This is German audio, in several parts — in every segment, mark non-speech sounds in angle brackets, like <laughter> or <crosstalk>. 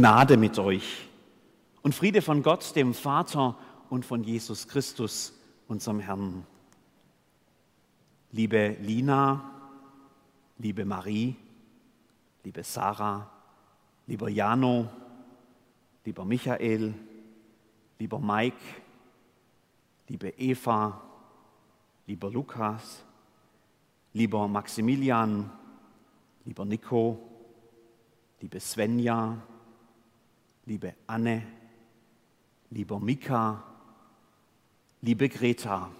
Gnade mit euch und Friede von Gott, dem Vater und von Jesus Christus, unserem Herrn. Liebe Lina, liebe Marie, liebe Sarah, lieber Jano, lieber Michael, lieber Mike, liebe Eva, lieber Lukas, lieber Maximilian, lieber Nico, liebe Svenja, liebe Anne, lieber Mika, liebe Greta.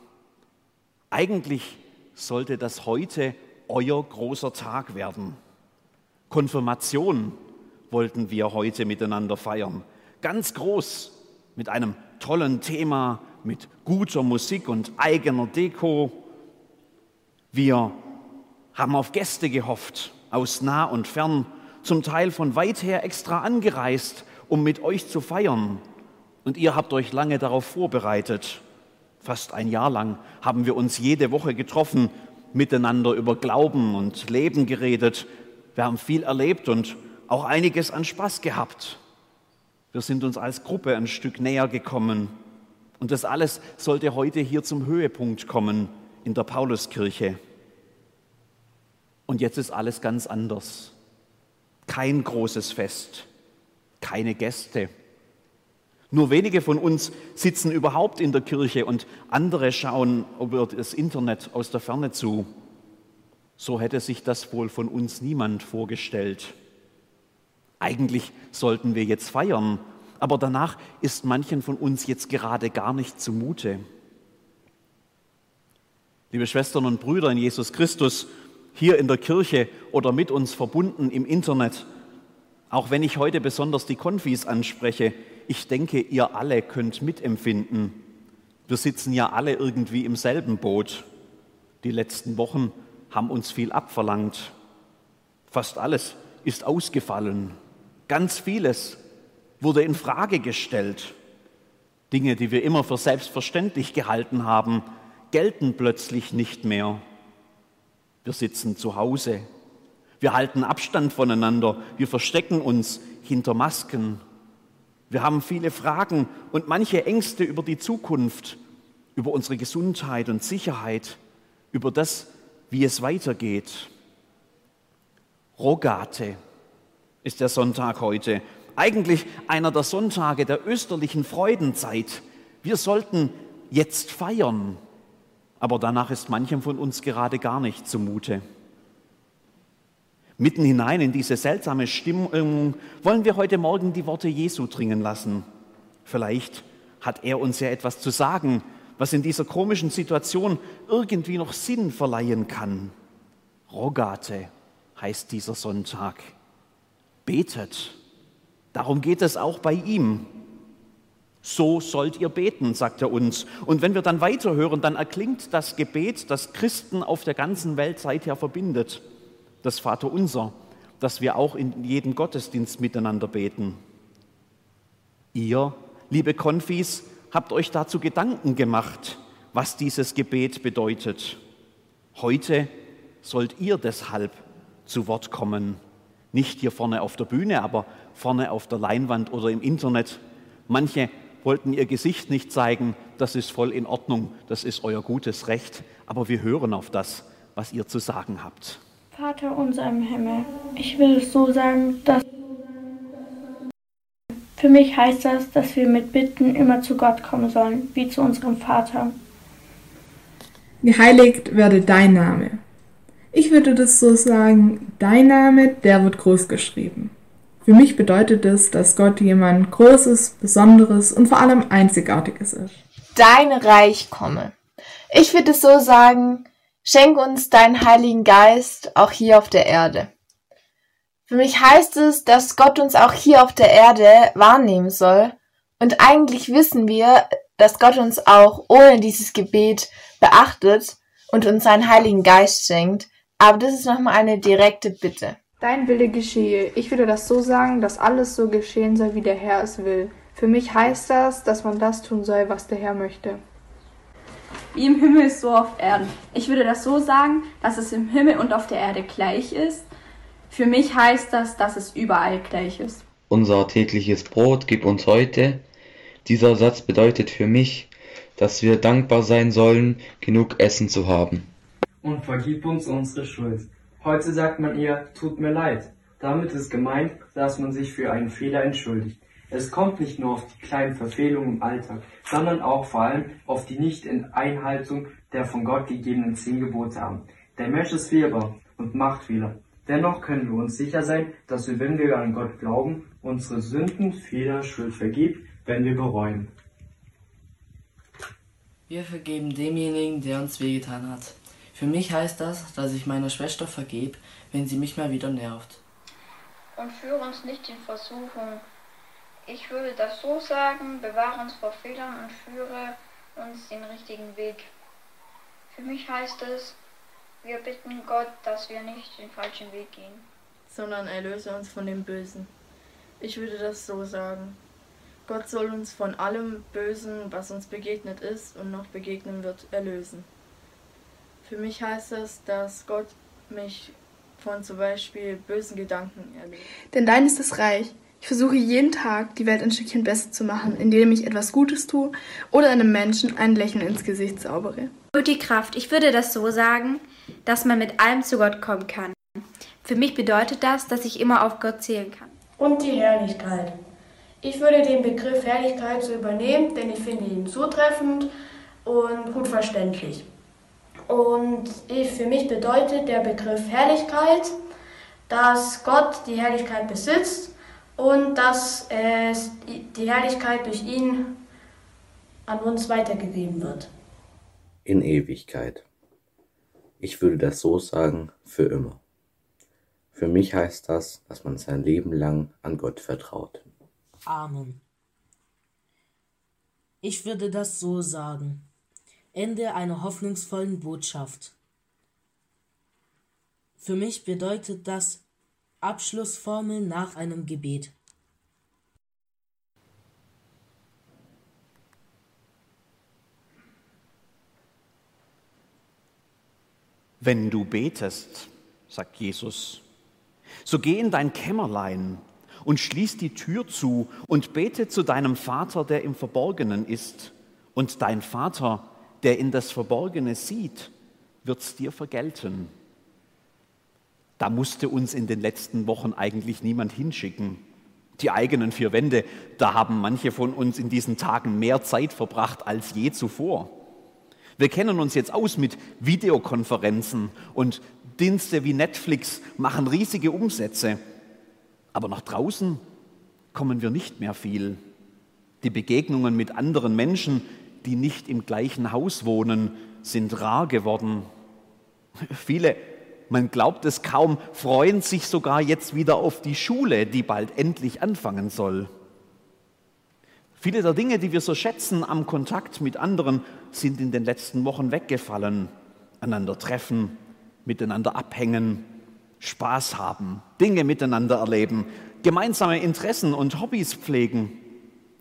Eigentlich sollte das heute euer großer Tag werden. Konfirmation wollten wir heute miteinander feiern. Ganz groß, mit einem tollen Thema, mit guter Musik und eigener Deko. Wir haben auf Gäste gehofft, aus nah und fern, zum Teil von weit her extra angereist, um mit euch zu feiern. Und ihr habt euch lange darauf vorbereitet. Fast ein Jahr lang haben wir uns jede Woche getroffen, miteinander über Glauben und Leben geredet. Wir haben viel erlebt und auch einiges an Spaß gehabt. Wir sind uns als Gruppe ein Stück näher gekommen. Und das alles sollte heute hier zum Höhepunkt kommen in der Pauluskirche. Und jetzt ist alles ganz anders. Kein großes Fest, keine Gäste. Nur wenige von uns sitzen überhaupt in der Kirche und andere schauen über das Internet aus der Ferne zu. So hätte sich das wohl von uns niemand vorgestellt. Eigentlich sollten wir jetzt feiern, aber danach ist manchen von uns jetzt gerade gar nicht zumute. Liebe Schwestern und Brüder in Jesus Christus, hier in der Kirche oder mit uns verbunden im Internet, auch wenn ich heute besonders die Konfis anspreche, ich denke, ihr alle könnt mitempfinden. Wir sitzen ja alle irgendwie im selben Boot. Die letzten Wochen haben uns viel abverlangt. Fast alles ist ausgefallen. Ganz vieles wurde in Frage gestellt. Dinge, die wir immer für selbstverständlich gehalten haben, gelten plötzlich nicht mehr. Wir sitzen zu Hause. Wir halten Abstand voneinander. Wir verstecken uns hinter Masken. Wir haben viele Fragen und manche Ängste über die Zukunft, über unsere Gesundheit und Sicherheit, über das, wie es weitergeht. Rogate ist der Sonntag heute. Eigentlich einer der Sonntage der österlichen Freudenzeit. Wir sollten jetzt feiern, aber danach ist manchem von uns gerade gar nicht zumute. Mitten hinein in diese seltsame Stimmung wollen wir heute Morgen die Worte Jesu dringen lassen. Vielleicht hat er uns ja etwas zu sagen, was in dieser komischen Situation irgendwie noch Sinn verleihen kann. Rogate heißt dieser Sonntag. Betet. Darum geht es auch bei ihm. So sollt ihr beten, sagt er uns. Und wenn wir dann weiterhören, dann erklingt das Gebet, das Christen auf der ganzen Welt seither verbindet, das Vaterunser, das wir auch in jedem Gottesdienst miteinander beten. Ihr, liebe Konfis, habt euch dazu Gedanken gemacht, was dieses Gebet bedeutet. Heute sollt ihr deshalb zu Wort kommen. Nicht hier vorne auf der Bühne, aber vorne auf der Leinwand oder im Internet. Manche wollten ihr Gesicht nicht zeigen, das ist voll in Ordnung, das ist euer gutes Recht, aber wir hören auf das, was ihr zu sagen habt. Vater unser im Himmel, ich will es so sagen, dass für mich heißt das, dass wir mit Bitten immer zu Gott kommen sollen, wie zu unserem Vater. Geheiligt werde dein Name. Ich würde das so sagen, dein Name, der wird groß geschrieben. Für mich bedeutet es, dass Gott jemand Großes, Besonderes und vor allem Einzigartiges ist. Dein Reich komme. Ich würde es so sagen, schenk uns deinen Heiligen Geist auch hier auf der Erde. Für mich heißt es, dass Gott uns auch hier auf der Erde wahrnehmen soll. Und eigentlich wissen wir, dass Gott uns auch ohne dieses Gebet beachtet und uns seinen Heiligen Geist schenkt. Aber das ist nochmal eine direkte Bitte. Dein Wille geschehe. Ich würde das so sagen, dass alles so geschehen soll, wie der Herr es will. Für mich heißt das, dass man das tun soll, was der Herr möchte. Wie im Himmel ist so auf Erden. Ich würde das so sagen, dass es im Himmel und auf der Erde gleich ist. Für mich heißt das, dass es überall gleich ist. unser tägliches Brot gib uns heute. Dieser Satz bedeutet für mich, dass wir dankbar sein sollen, genug Essen zu haben. Und vergib uns unsere Schuld. Heute sagt man ihr, tut mir leid. Damit ist gemeint, dass man sich für einen Fehler entschuldigt. Es kommt nicht nur auf die kleinen Verfehlungen im Alltag, sondern auch vor allem auf die Nicht-Einhaltung der von Gott gegebenen zehn Gebote an. Der Mensch ist fehlbar und macht Fehler. Dennoch können wir uns sicher sein, dass wir, wenn wir an Gott glauben, unsere Sünden, Fehler, Schuld vergibt, wenn wir bereuen. Wir vergeben demjenigen, der uns wehgetan hat. Für mich heißt das, dass ich meiner Schwester vergebe, wenn sie mich mal wieder nervt. Und führe uns nicht in Versuchung. Ich würde das so sagen, bewahre uns vor Fehlern und führe uns den richtigen Weg. Für mich heißt es, wir bitten Gott, dass wir nicht den falschen Weg gehen, sondern erlöse uns von dem Bösen. Ich würde das so sagen. Gott soll uns von allem Bösen, was uns begegnet ist und noch begegnen wird, erlösen. Für mich heißt das, dass Gott mich von zum Beispiel bösen Gedanken erlöst. Denn dein ist das Reich. Ich versuche jeden Tag, die Welt ein Stückchen besser zu machen, indem ich etwas Gutes tue oder einem Menschen ein Lächeln ins Gesicht zaubere. Und die Kraft. Ich würde das so sagen, dass man mit allem zu Gott kommen kann. Für mich bedeutet das, dass ich immer auf Gott zählen kann. Und die Herrlichkeit. Ich würde den Begriff Herrlichkeit so übernehmen, denn ich finde ihn zutreffend und gut verständlich. Und ich, für mich bedeutet der Begriff Herrlichkeit, dass Gott die Herrlichkeit besitzt und dass es, die Herrlichkeit durch ihn an uns weitergegeben wird. In Ewigkeit. Ich würde das so sagen, für immer. Für mich heißt das, dass man sein Leben lang an Gott vertraut. Amen. Ich würde das so sagen. Ende einer hoffnungsvollen Botschaft. Für mich bedeutet das Abschlussformel nach einem Gebet. Wenn du betest, sagt Jesus, so geh in dein Kämmerlein und schließ die Tür zu und bete zu deinem Vater, der im Verborgenen ist. Und dein Vater, der in das Verborgene sieht, wird's dir vergelten. Da musste uns in den letzten Wochen eigentlich niemand hinschicken. Die eigenen vier Wände, da haben manche von uns in diesen Tagen mehr Zeit verbracht als je zuvor. Wir kennen uns jetzt aus mit Videokonferenzen und Dienste wie Netflix machen riesige Umsätze. Aber nach draußen kommen wir nicht mehr viel. Die Begegnungen mit anderen Menschen, die nicht im gleichen Haus wohnen, sind rar geworden. <laughs> Viele, man glaubt es kaum, freuen sich sogar jetzt wieder auf die Schule, die bald endlich anfangen soll. Viele der Dinge, die wir so schätzen am Kontakt mit anderen, sind in den letzten Wochen weggefallen. Einander treffen, miteinander abhängen, Spaß haben, Dinge miteinander erleben, gemeinsame Interessen und Hobbys pflegen,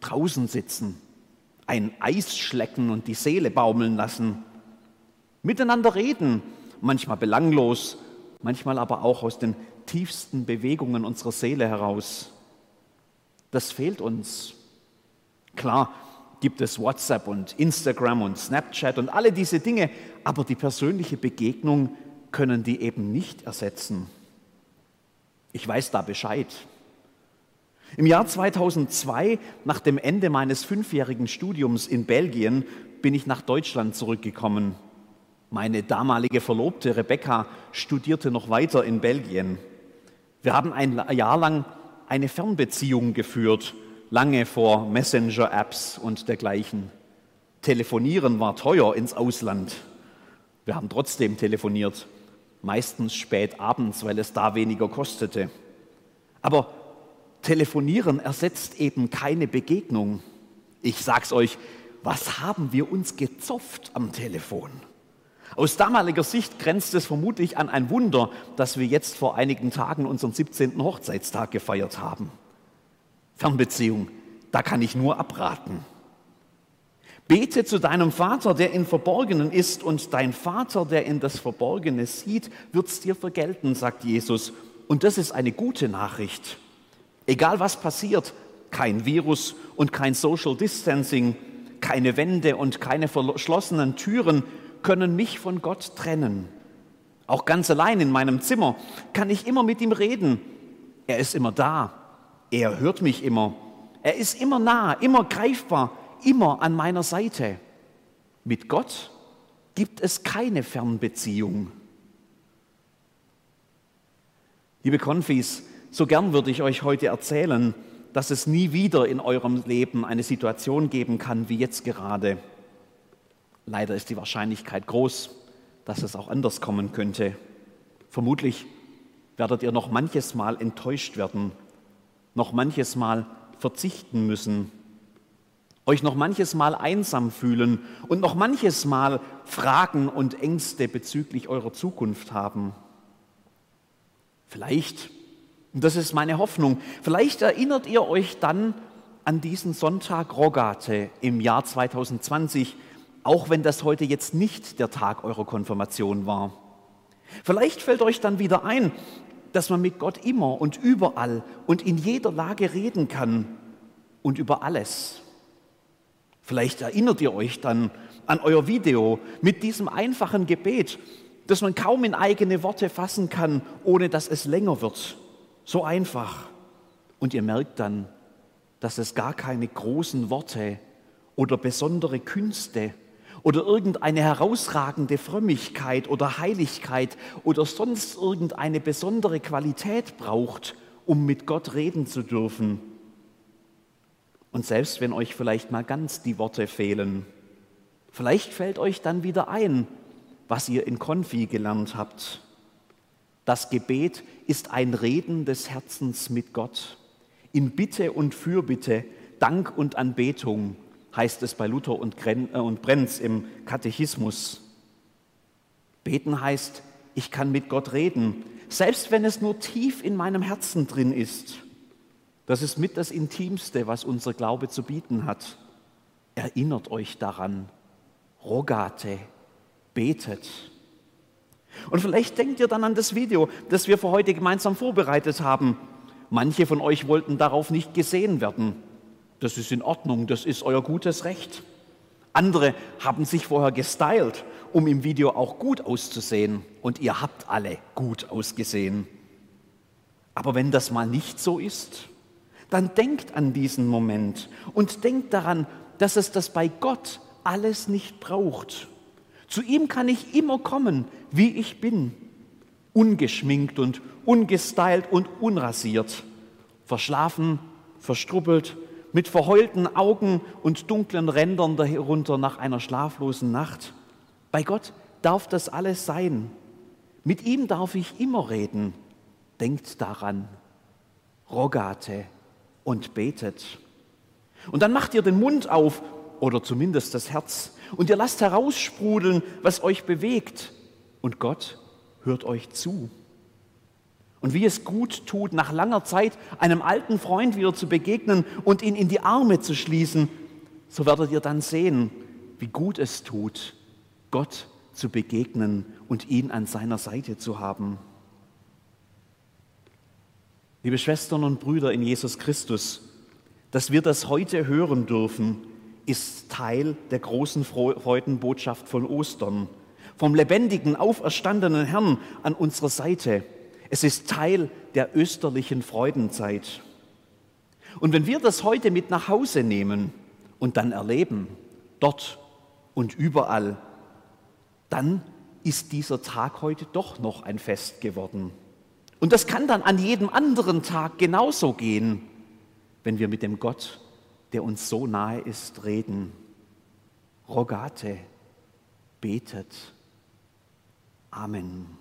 draußen sitzen, ein Eis schlecken und die Seele baumeln lassen, miteinander reden, manchmal belanglos, manchmal aber auch aus den tiefsten Bewegungen unserer Seele heraus. Das fehlt uns. Klar gibt es WhatsApp und Instagram und Snapchat und alle diese Dinge, aber die persönliche Begegnung können die eben nicht ersetzen. Ich weiß da Bescheid. Im Jahr 2002, nach dem Ende meines fünfjährigen Studiums in Belgien, bin ich nach Deutschland zurückgekommen. Meine damalige Verlobte Rebecca studierte noch weiter in Belgien. Wir haben ein Jahr lang eine Fernbeziehung geführt lange vor Messenger-Apps und dergleichen. Telefonieren war teuer ins Ausland. Wir haben trotzdem telefoniert, meistens spät abends, weil es da weniger kostete. Aber Telefonieren ersetzt eben keine Begegnung. Ich sag's euch, was haben wir uns gezopft am Telefon? Aus damaliger Sicht grenzt es vermutlich an ein Wunder, dass wir jetzt vor einigen Tagen unseren 17. Hochzeitstag gefeiert haben. Fernbeziehung, da kann ich nur abraten. Bete zu deinem Vater, der in Verborgenen ist, und dein Vater, der in das Verborgene sieht, wird's dir vergelten, sagt Jesus. Und das ist eine gute Nachricht. Egal was passiert, kein Virus und kein Social Distancing, keine Wände und keine verschlossenen Türen können mich von Gott trennen. Auch ganz allein in meinem Zimmer kann ich immer mit ihm reden. Er ist immer da. Er hört mich immer. Er ist immer nah, immer greifbar, immer an meiner Seite. Mit Gott gibt es keine Fernbeziehung. Liebe Konfis, so gern würde ich euch heute erzählen, dass es nie wieder in eurem Leben eine Situation geben kann wie jetzt gerade. Leider ist die Wahrscheinlichkeit groß, dass es auch anders kommen könnte. Vermutlich werdet ihr noch manches Mal enttäuscht werden, noch manches Mal verzichten müssen, euch noch manches Mal einsam fühlen und noch manches Mal Fragen und Ängste bezüglich eurer Zukunft haben. Vielleicht und das ist meine Hoffnung. Vielleicht erinnert ihr euch dann an diesen Sonntag Rogate im Jahr 2020, auch wenn das heute jetzt nicht der Tag eurer Konfirmation war. Vielleicht fällt euch dann wieder ein, dass man mit Gott immer und überall und in jeder Lage reden kann und über alles. Vielleicht erinnert ihr euch dann an euer Video mit diesem einfachen Gebet, das man kaum in eigene Worte fassen kann, ohne dass es länger wird. So einfach. Und ihr merkt dann, dass es gar keine großen Worte oder besondere Künste oder irgendeine herausragende Frömmigkeit oder Heiligkeit oder sonst irgendeine besondere Qualität braucht, um mit Gott reden zu dürfen. Und selbst wenn euch vielleicht mal ganz die Worte fehlen, vielleicht fällt euch dann wieder ein, was ihr in Konfi gelernt habt. Das Gebet ist ein Reden des Herzens mit Gott. In Bitte und Fürbitte, Dank und Anbetung, heißt es bei Luther und äh, Brenz im Katechismus. Beten heißt, ich kann mit Gott reden, selbst wenn es nur tief in meinem Herzen drin ist. Das ist mit das Intimste, was unser Glaube zu bieten hat. Erinnert euch daran. Rogate, betet. Und vielleicht denkt ihr dann an das Video, das wir für heute gemeinsam vorbereitet haben. Manche von euch wollten darauf nicht gesehen werden. Das ist in Ordnung, das ist euer gutes Recht. Andere haben sich vorher gestylt, um im Video auch gut auszusehen. Und ihr habt alle gut ausgesehen. Aber wenn das mal nicht so ist, dann denkt an diesen Moment und denkt daran, dass es das bei Gott alles nicht braucht. Zu ihm kann ich immer kommen, wie ich bin, ungeschminkt und ungestylt und unrasiert, verschlafen, verstrubbelt, mit verheulten Augen und dunklen Rändern darunter nach einer schlaflosen Nacht. Bei Gott darf das alles sein. Mit ihm darf ich immer reden. Denkt daran. Rogate und betet. Und dann macht ihr den Mund auf oder zumindest das Herz und ihr lasst heraussprudeln, was euch bewegt. Und Gott hört euch zu. Und wie es gut tut, nach langer Zeit einem alten Freund wieder zu begegnen und ihn in die Arme zu schließen, so werdet ihr dann sehen, wie gut es tut, Gott zu begegnen und ihn an seiner Seite zu haben. Liebe Schwestern und Brüder in Jesus Christus, dass wir das heute hören dürfen, ist Teil der großen Freudenbotschaft von Ostern, vom lebendigen, auferstandenen Herrn an unserer Seite. Es ist Teil der österlichen Freudenzeit. Und wenn wir das heute mit nach Hause nehmen und dann erleben, dort und überall, dann ist dieser Tag heute doch noch ein Fest geworden. Und das kann dann an jedem anderen Tag genauso gehen, wenn wir mit dem Gott der uns so nahe ist, reden. Rogate, betet. Amen.